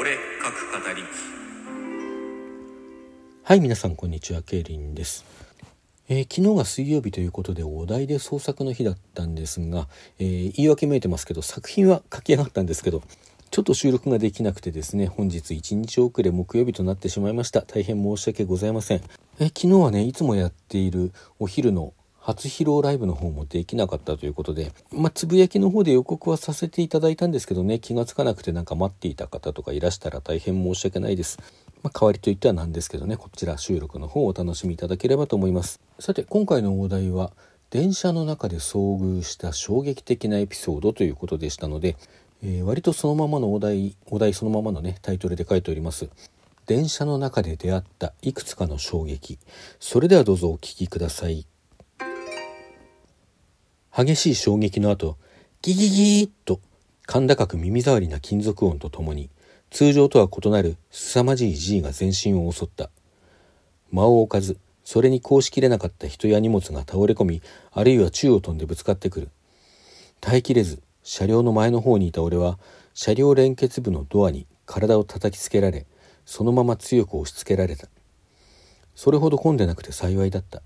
俺各語り。はい皆さんこんにちはケイリンです、えー昨日が水曜日ということでお題で創作の日だったんですが、えー言い訳めいてますけど作品は書き上がったんですけどちょっと収録ができなくてですね本日1日遅れ木曜日となってしまいました。大変申し訳ございません、え昨日はねいつもやっているお昼の初披露ライブの方もできなかったということで、まあ、つぶやきの方で予告はさせていただいたんですけどね気がつかなくてなんか待っていた方とかいらしたら大変申し訳ないです、まあ、代わりといってはなんですけどねこちら収録の方をお楽しみいただければと思います。さて今回のお題は電車の中で遭遇した衝撃的なエピソードということでしたので、えー割とそのままのお題お題そのままのねタイトルで書いております。電車の中で出会ったいくつかの衝撃。それではどうぞお聞きください。激しい衝撃の後ギギギーッと甲高く耳障りな金属音とともに通常とは異なる凄まじい G が全身を襲った。間を置かずそれにこうしきれなかった人や荷物が倒れ込みあるいは宙を飛んでぶつかってくる。耐えきれず車両の前の方にいた俺は車両連結部のドアに体を叩きつけられそのまま強く押し付けられた。それほど混んでなくて幸いだった。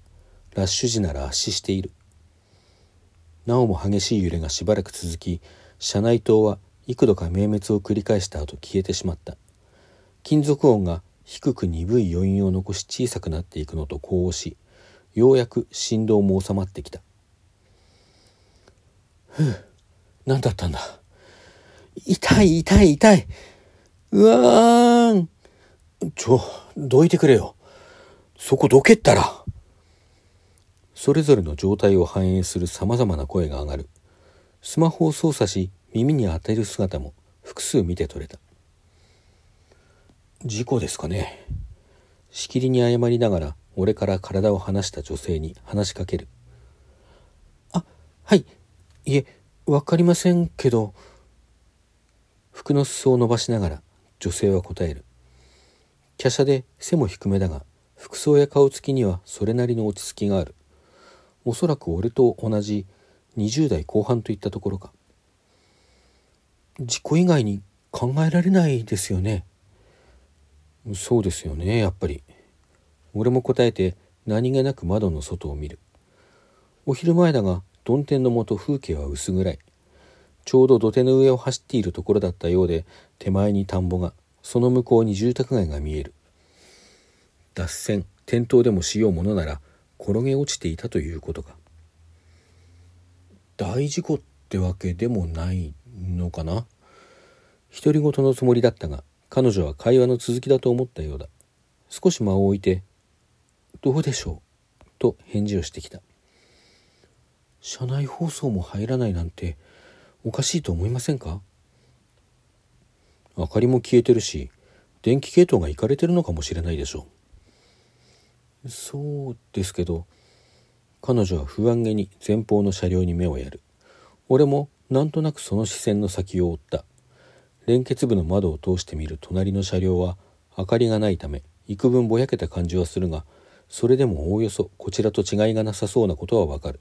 ラッシュ時なら圧死している。なおも激しい揺れがしばらく続き車内灯は幾度か明滅を繰り返した後消えてしまった。金属音が低く鈍い余韻を残し小さくなっていくのと呼応しようやく振動も収まってきた。ふう何だったんだ。痛い痛い痛い。うわーん。ちょどいてくれよ。そこどけったら。それぞれの状態を反映するさまざまな声が上がる。スマホを操作し耳に当てる姿も複数見て取れた。事故ですかね。しきりに謝りながら俺から体を離した女性に話しかける。あはい。いえわかりませんけど。服の裾を伸ばしながら女性は答える。華奢で背も低めだが服装や顔つきにはそれなりの落ち着きがある。おそらく俺と同じ20代後半といったところか。事故以外に考えられないですよね。そうですよねやっぱり。俺も答えて何気なく窓の外を見る。お昼前だが曇天のもと風景は薄暗い。ちょうど土手の上を走っているところだったようで手前に田んぼがその向こうに住宅街が見える。脱線転倒でもしようものなら転げ落ちていたということか。大事故ってわけでもないのかな。独り言のつもりだったが彼女は会話の続きだと思ったようだ。少し間を置いて「どうでしょう?」と返事をしてきた。車内放送も入らないなんておかしいと思いませんか？明かりも消えてるし電気系統がいかれてるのかもしれないでしょう。そうですけど彼女は不安げに前方の車両に目をやる。俺もなんとなくその視線の先を追った。連結部の窓を通してみる隣の車両は明かりがないため幾分ぼやけた感じはするがそれでもおおよそこちらと違いがなさそうなことはわかる。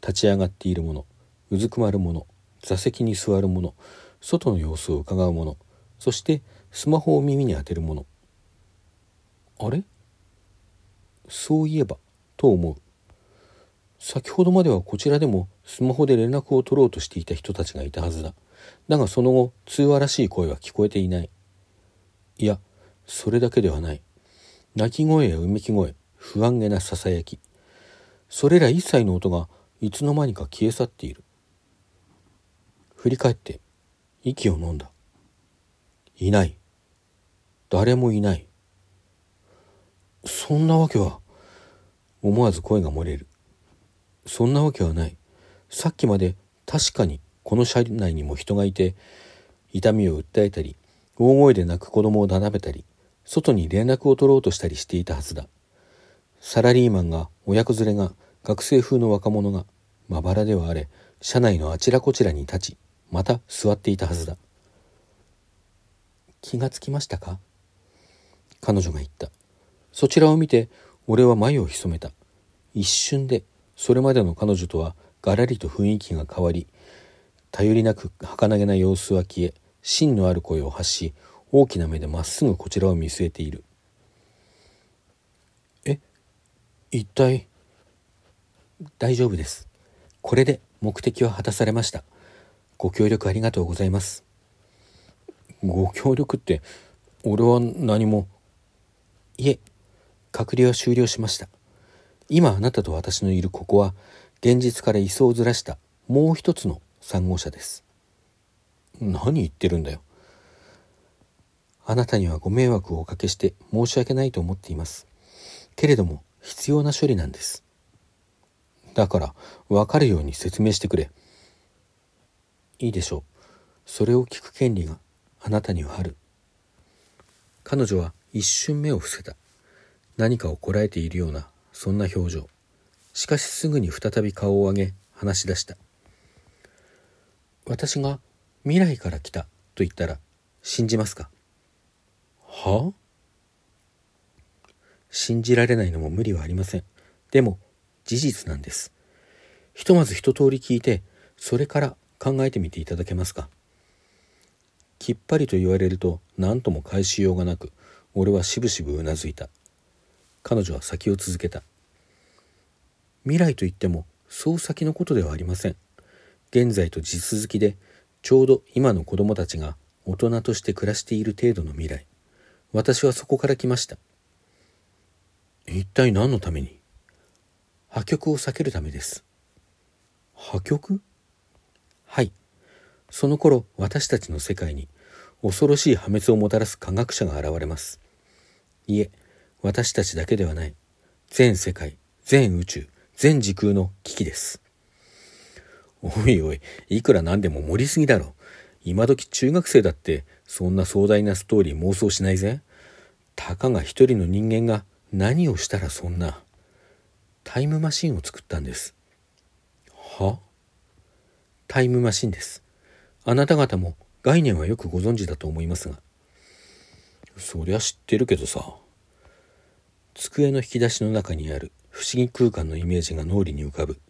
立ち上がっている者うずくまる者座席に座る者外の様子を伺う者そしてスマホを耳に当てる者あれ？そういえばと思う。先ほどまではこちらでもスマホで連絡を取ろうとしていた人たちがいたはずだ。だがその後通話らしい声は聞こえていない。いやそれだけではない。鳴き声やうめき声不安げなささやき。それら一切の音がいつの間にか消え去っている。振り返って息を飲んだ。いない。誰もいない。そんなわけは思わず声が漏れる。そんなわけはない。さっきまで確かにこの車内にも人がいて痛みを訴えたり大声で泣く子供をなだめたり外に連絡を取ろうとしたりしていたはずだ。サラリーマンが親子連れが学生風の若者がまばらではあれ車内のあちらこちらに立ちまた座っていたはずだ。気がつきましたか？彼女が言った。そちらを見て俺は眉を潜めた。一瞬でそれまでの彼女とはがらりと雰囲気が変わり頼りなく儚げな様子は消え芯のある声を発し大きな目でまっすぐこちらを見据えている。え一体大丈夫です。これで目的は果たされました。ご協力ありがとうございます。ご協力って俺は何もいえ隔離は終了しました。今あなたと私のいるここは現実から位相をずらしたもう一つの3号車です。何言ってるんだよ。あなたにはご迷惑をおかけして申し訳ないと思っています。けれども必要な処理なんです。だから分かるように説明してくれ。いいでしょう。それを聞く権利があなたにはある。彼女は一瞬目を伏せた。何かをこらえているようなそんな表情。しかしすぐに再び顔を上げ話し出した。私が未来から来たと言ったら信じますか？はあ？信じられないのも無理はありません。でも事実なんです。ひとまず一通り聞いてそれから考えてみていただけますか？きっぱりと言われると何とも返しようがなく俺はしぶしぶうなずいた。彼女は先を続けた。未来といってもそう先のことではありません。現在と地続きでちょうど今の子供たちが大人として暮らしている程度の未来。私はそこから来ました。一体何のために？破局を避けるためです。破局？はい。その頃私たちの世界に恐ろしい破滅をもたらす科学者が現れます。いえ私たちだけではない。全世界全宇宙全時空の危機です。おいおいいくらなんでも盛りすぎだろ。今時中学生だってそんな壮大なストーリー妄想しないぜ。たかが一人の人間が何をしたらそんなタイムマシンを作ったんです。は？タイムマシンです。あなた方も概念はよくご存知だと思いますが。そりゃ知ってるけどさ。机の引き出しの中にある不思議空間のイメージが脳裏に浮かぶ。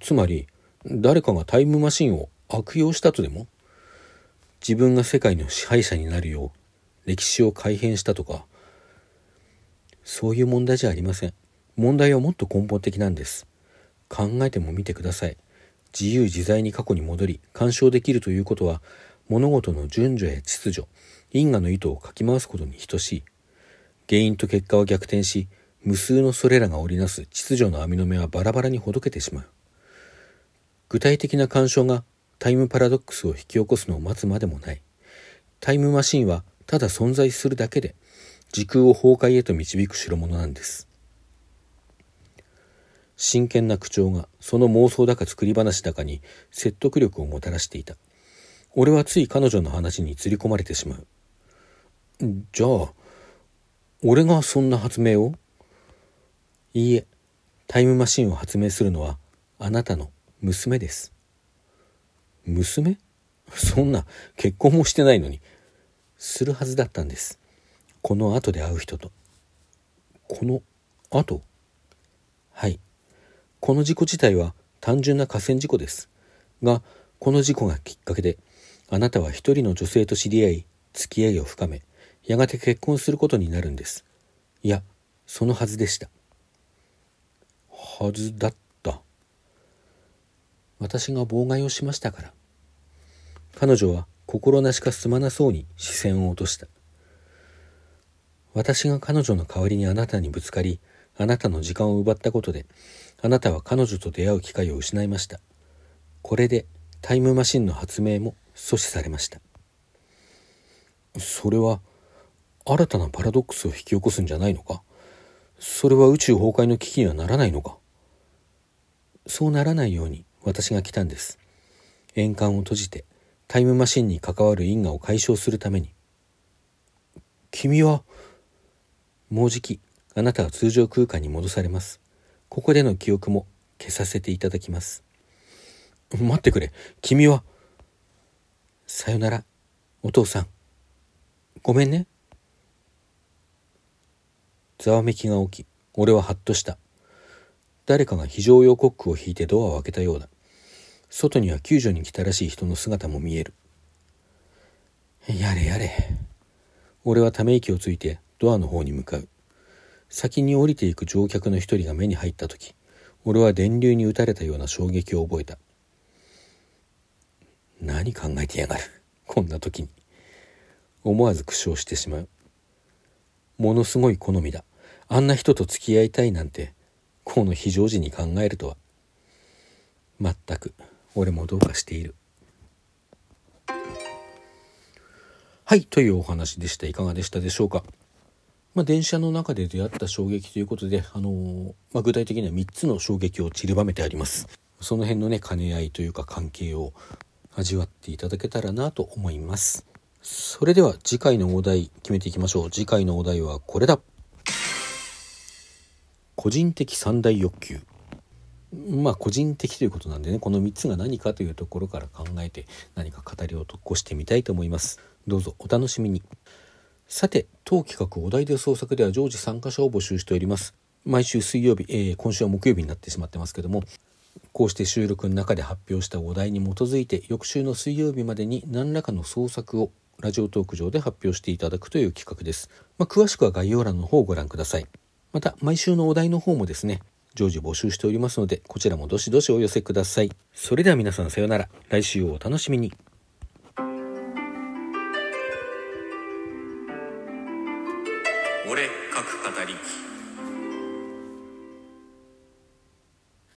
つまり誰かがタイムマシンを悪用したとでも自分が世界の支配者になるよう歴史を改変したとかそういう問題じゃありません。問題はもっと根本的なんです。考えてもみてください。自由自在に過去に戻り干渉できるということは物事の順序や秩序因果の意図をかき回すことに等しい。原因と結果は逆転し無数のそれらが織りなす秩序の網の目はバラバラにほどけてしまう。具体的な干渉がタイムパラドックスを引き起こすのを待つまでもない。タイムマシンはただ存在するだけで時空を崩壊へと導く代物なんです。真剣な口調がその妄想だか作り話だかに説得力をもたらしていた。俺はつい彼女の話に釣り込まれてしまう。じゃあ俺がそんな発明を？いいえタイムマシンを発明するのはあなたの娘です。娘？そんな結婚もしてないのに。するはずだったんです。この後で会う人と。この後？はい。この事故自体は単純な河川事故です。が、この事故がきっかけで、あなたは一人の女性と知り合い、付き合いを深め、やがて結婚することになるんです。いや、そのはずでした。はずだった。私が妨害をしましたから。彼女は心なしかすまなそうに視線を落とした。私が彼女の代わりにあなたにぶつかり、あなたの時間を奪ったことで、あなたは彼女と出会う機会を失いました。これでタイムマシンの発明も阻止されました。それは新たなパラドックスを引き起こすんじゃないのか？それは宇宙崩壊の危機にはならないのか？そうならないように私が来たんです。円環を閉じてタイムマシンに関わる因果を解消するために。君はもうじきあなたは通常空間に戻されます。ここでの記憶も消させていただきます。待ってくれ。君は。さよなら、お父さん。ごめんね。ざわめきが起き、俺はハッとした。誰かが非常用コックを引いてドアを開けたようだ。外には救助に来たらしい人の姿も見える。やれやれ俺はため息をついてドアの方に向かう先に降りていく乗客の一人が目に入った時俺は電流に打たれたような衝撃を覚えた何考えてやがるこんな時に思わず苦笑してしまうものすごい好みだあんな人と付き合いたいなんてこの非常時に考えるとはまったく俺もどうかしているはいというお話でしたいかがでしたでしょうかまあ、電車の中で出会った衝撃ということで、あのー、まあ、具体的には3つの衝撃を散りばめてあります。その辺のね、兼ね合いというか関係を味わっていただけたらなと思います。それでは次回のお題決めていきましょう。次回のお題はこれだ。個人的三大欲求。まあ個人的ということなんでね、この3つが何かというところから考えて何か語りを起こしてみたいと思います。どうぞお楽しみに。さて当企画お題で創作では常時参加者を募集しております毎週水曜日、えー、今週は木曜日になってしまってますけどもこうして収録の中で発表したお題に基づいて翌週の水曜日までに何らかの創作をラジオトーク上で発表していただくという企画です、まあ、詳しくは概要欄の方をご覧くださいまた毎週のお題の方もですね常時募集しておりますのでこちらもどしどしお寄せください。それでは皆さんさようなら。来週をお楽しみに。俺書く語り。